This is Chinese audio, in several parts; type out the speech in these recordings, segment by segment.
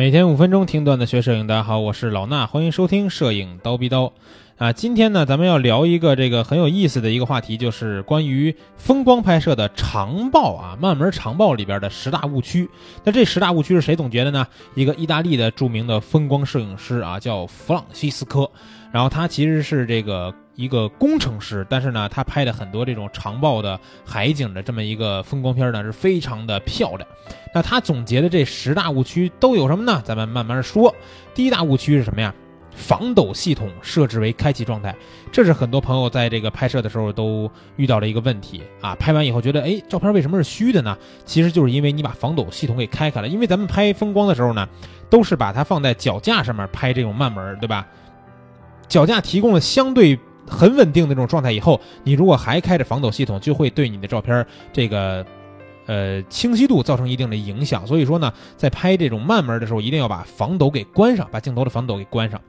每天五分钟听段子学摄影，大家好，我是老衲，欢迎收听摄影刀逼刀。啊，今天呢，咱们要聊一个这个很有意思的一个话题，就是关于风光拍摄的长曝啊，慢门长曝里边的十大误区。那这十大误区是谁总结的呢？一个意大利的著名的风光摄影师啊，叫弗朗西斯科。然后他其实是这个一个工程师，但是呢，他拍的很多这种长曝的海景的这么一个风光片呢，是非常的漂亮。那他总结的这十大误区都有什么呢？咱们慢慢说。第一大误区是什么呀？防抖系统设置为开启状态，这是很多朋友在这个拍摄的时候都遇到了一个问题啊。拍完以后觉得，哎，照片为什么是虚的呢？其实就是因为你把防抖系统给开开了。因为咱们拍风光的时候呢，都是把它放在脚架上面拍这种慢门，对吧？脚架提供了相对很稳定的这种状态以后，你如果还开着防抖系统，就会对你的照片这个。呃，清晰度造成一定的影响，所以说呢，在拍这种慢门的时候，一定要把防抖给关上，把镜头的防抖给关上。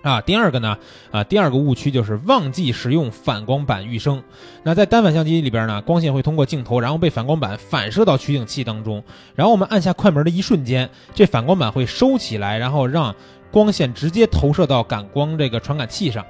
啊，第二个呢，啊，第二个误区就是忘记使用反光板预升。那在单反相机里边呢，光线会通过镜头，然后被反光板反射到取景器当中，然后我们按下快门的一瞬间，这反光板会收起来，然后让光线直接投射到感光这个传感器上。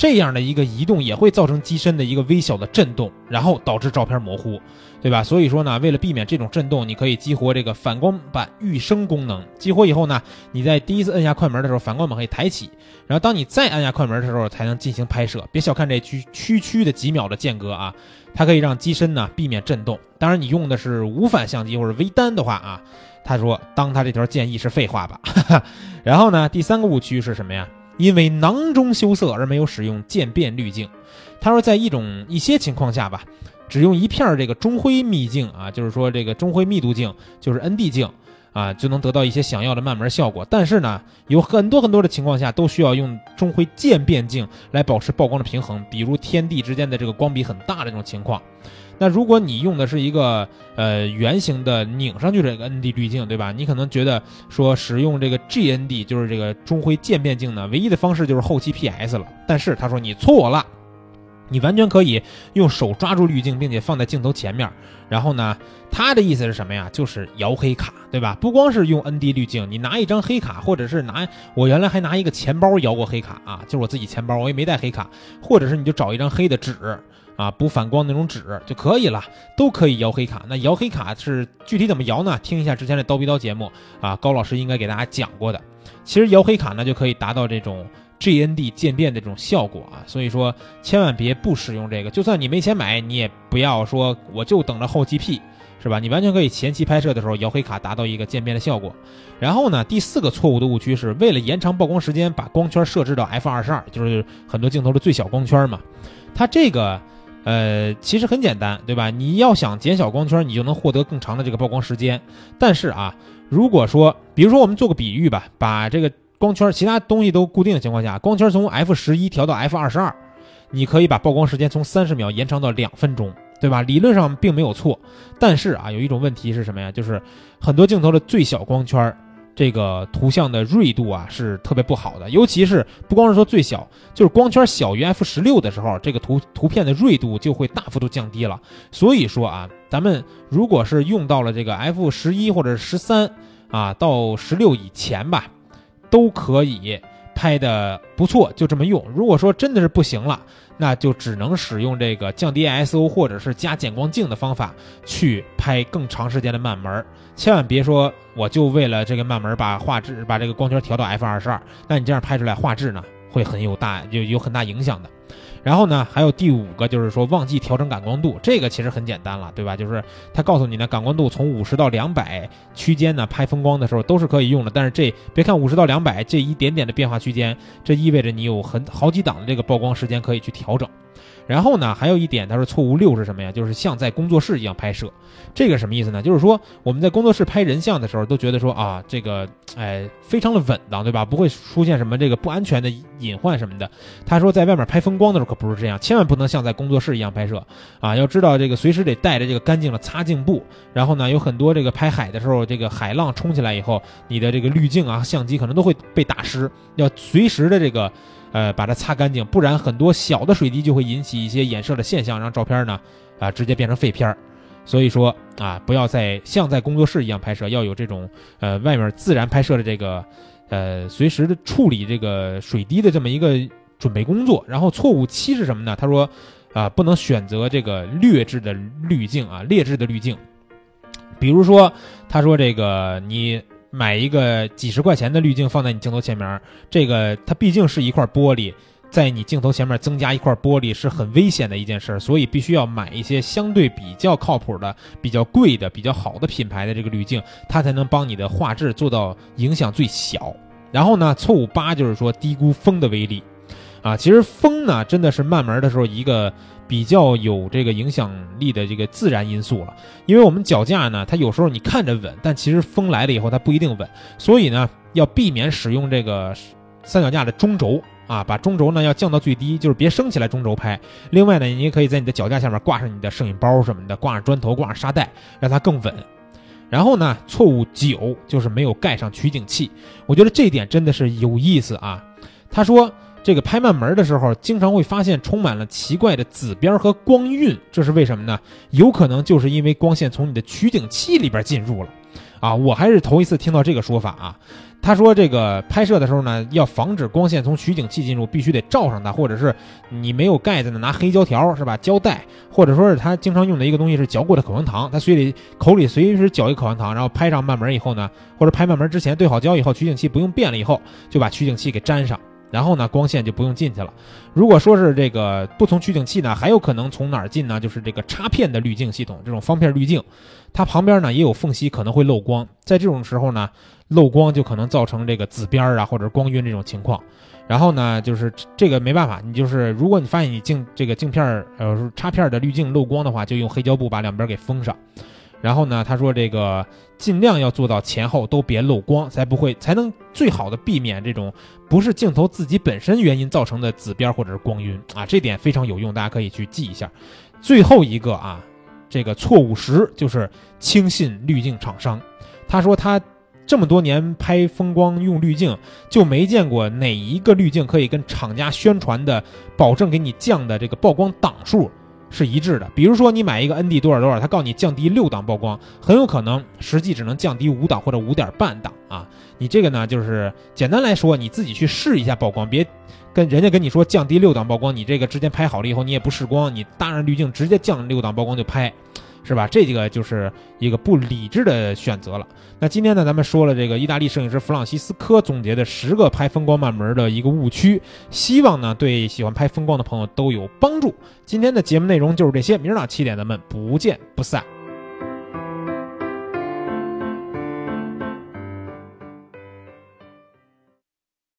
这样的一个移动也会造成机身的一个微小的震动，然后导致照片模糊，对吧？所以说呢，为了避免这种震动，你可以激活这个反光板预升功能。激活以后呢，你在第一次摁下快门的时候，反光板可以抬起，然后当你再按下快门的时候，才能进行拍摄。别小看这区区区的几秒的间隔啊，它可以让机身呢避免震动。当然，你用的是无反相机或者微单的话啊，他说当他这条建议是废话吧。然后呢，第三个误区是什么呀？因为囊中羞涩而没有使用渐变滤镜，他说在一种一些情况下吧，只用一片这个中灰密镜啊，就是说这个中灰密度镜，就是 ND 镜啊，就能得到一些想要的慢门效果。但是呢，有很多很多的情况下都需要用中灰渐变镜来保持曝光的平衡，比如天地之间的这个光比很大的这种情况。那如果你用的是一个呃圆形的拧上去这个 ND 滤镜，对吧？你可能觉得说使用这个 GND 就是这个中灰渐变镜呢，唯一的方式就是后期 PS 了。但是他说你错了，你完全可以用手抓住滤镜，并且放在镜头前面。然后呢，他的意思是什么呀？就是摇黑卡，对吧？不光是用 ND 滤镜，你拿一张黑卡，或者是拿我原来还拿一个钱包摇过黑卡啊，就是我自己钱包，我也没带黑卡，或者是你就找一张黑的纸。啊，不反光那种纸就可以了，都可以摇黑卡。那摇黑卡是具体怎么摇呢？听一下之前的刀逼刀节目啊，高老师应该给大家讲过的。其实摇黑卡呢，就可以达到这种 GND 渐变的这种效果啊。所以说，千万别不使用这个。就算你没钱买，你也不要说我就等着后期 P，是吧？你完全可以前期拍摄的时候摇黑卡，达到一个渐变的效果。然后呢，第四个错误的误区是为了延长曝光时间，把光圈设置到 F 二十二，就是很多镜头的最小光圈嘛。它这个。呃，其实很简单，对吧？你要想减小光圈，你就能获得更长的这个曝光时间。但是啊，如果说，比如说我们做个比喻吧，把这个光圈其他东西都固定的情况下，光圈从 F 十一调到 F 二十二，你可以把曝光时间从三十秒延长到两分钟，对吧？理论上并没有错。但是啊，有一种问题是什么呀？就是很多镜头的最小光圈。这个图像的锐度啊是特别不好的，尤其是不光是说最小，就是光圈小于 f 十六的时候，这个图图片的锐度就会大幅度降低了。所以说啊，咱们如果是用到了这个 f 十一或者十三啊到十六以前吧，都可以拍的不错，就这么用。如果说真的是不行了，那就只能使用这个降低 ISO 或者是加减光镜的方法去拍更长时间的慢门。千万别说我就为了这个慢门把画质把这个光圈调到 f 二十二，那你这样拍出来画质呢会很有大有有很大影响的。然后呢，还有第五个就是说忘记调整感光度，这个其实很简单了，对吧？就是他告诉你呢，感光度从五十到两百区间呢，拍风光的时候都是可以用的。但是这别看五十到两百这一点点的变化区间，这意味着你有很好几档的这个曝光时间可以去调整。然后呢，还有一点，他说错误六是什么呀？就是像在工作室一样拍摄，这个什么意思呢？就是说我们在工作室拍人像的时候，都觉得说啊，这个哎，非常的稳当，对吧？不会出现什么这个不安全的隐患什么的。他说在外面拍风光的时候可不是这样，千万不能像在工作室一样拍摄啊！要知道这个随时得带着这个干净的擦镜布。然后呢，有很多这个拍海的时候，这个海浪冲起来以后，你的这个滤镜啊、相机可能都会被打湿，要随时的这个。呃，把它擦干净，不然很多小的水滴就会引起一些衍射的现象，让照片呢，啊，直接变成废片儿。所以说啊，不要再像在工作室一样拍摄，要有这种呃外面自然拍摄的这个呃随时的处理这个水滴的这么一个准备工作。然后错误七是什么呢？他说啊，不能选择这个劣质的滤镜啊，劣质的滤镜。比如说，他说这个你买一个几十块钱的滤镜放在你镜头前面，这个它毕竟是一块玻璃。在你镜头前面增加一块玻璃是很危险的一件事，所以必须要买一些相对比较靠谱的、比较贵的、比较好的品牌的这个滤镜，它才能帮你的画质做到影响最小。然后呢，错误八就是说低估风的威力，啊，其实风呢真的是慢门的时候一个比较有这个影响力的这个自然因素了。因为我们脚架呢，它有时候你看着稳，但其实风来了以后它不一定稳，所以呢要避免使用这个三脚架的中轴。啊，把中轴呢要降到最低，就是别升起来中轴拍。另外呢，你也可以在你的脚架下面挂上你的摄影包什么的，挂上砖头，挂上沙袋，让它更稳。然后呢，错误九就是没有盖上取景器。我觉得这点真的是有意思啊。他说这个拍慢门的时候，经常会发现充满了奇怪的紫边和光晕，这是为什么呢？有可能就是因为光线从你的取景器里边进入了。啊，我还是头一次听到这个说法啊。他说：“这个拍摄的时候呢，要防止光线从取景器进入，必须得罩上它，或者是你没有盖子呢，拿黑胶条是吧？胶带，或者说是他经常用的一个东西是嚼过的口香糖，他嘴里口里随时嚼一口香糖，然后拍上慢门以后呢，或者拍慢门之前对好焦以后，取景器不用变了以后，就把取景器给粘上，然后呢，光线就不用进去了。如果说是这个不从取景器呢，还有可能从哪儿进呢？就是这个插片的滤镜系统，这种方片滤镜，它旁边呢也有缝隙，可能会漏光，在这种时候呢。”漏光就可能造成这个紫边儿啊，或者光晕这种情况。然后呢，就是这个没办法，你就是如果你发现你镜这个镜片儿呃插片的滤镜漏光的话，就用黑胶布把两边给封上。然后呢，他说这个尽量要做到前后都别漏光，才不会才能最好的避免这种不是镜头自己本身原因造成的紫边或者是光晕啊，这点非常有用，大家可以去记一下。最后一个啊，这个错误十就是轻信滤镜厂商，他说他。这么多年拍风光用滤镜，就没见过哪一个滤镜可以跟厂家宣传的保证给你降的这个曝光档数是一致的。比如说你买一个 ND 多少多少，它告诉你降低六档曝光，很有可能实际只能降低五档或者五点半档啊。你这个呢，就是简单来说，你自己去试一下曝光，别跟人家跟你说降低六档曝光，你这个之前拍好了以后你也不试光，你搭上滤镜直接降六档曝光就拍。是吧？这几个就是一个不理智的选择了。那今天呢，咱们说了这个意大利摄影师弗朗西斯科总结的十个拍风光慢门的一个误区，希望呢对喜欢拍风光的朋友都有帮助。今天的节目内容就是这些，明儿早七点咱们不见不散。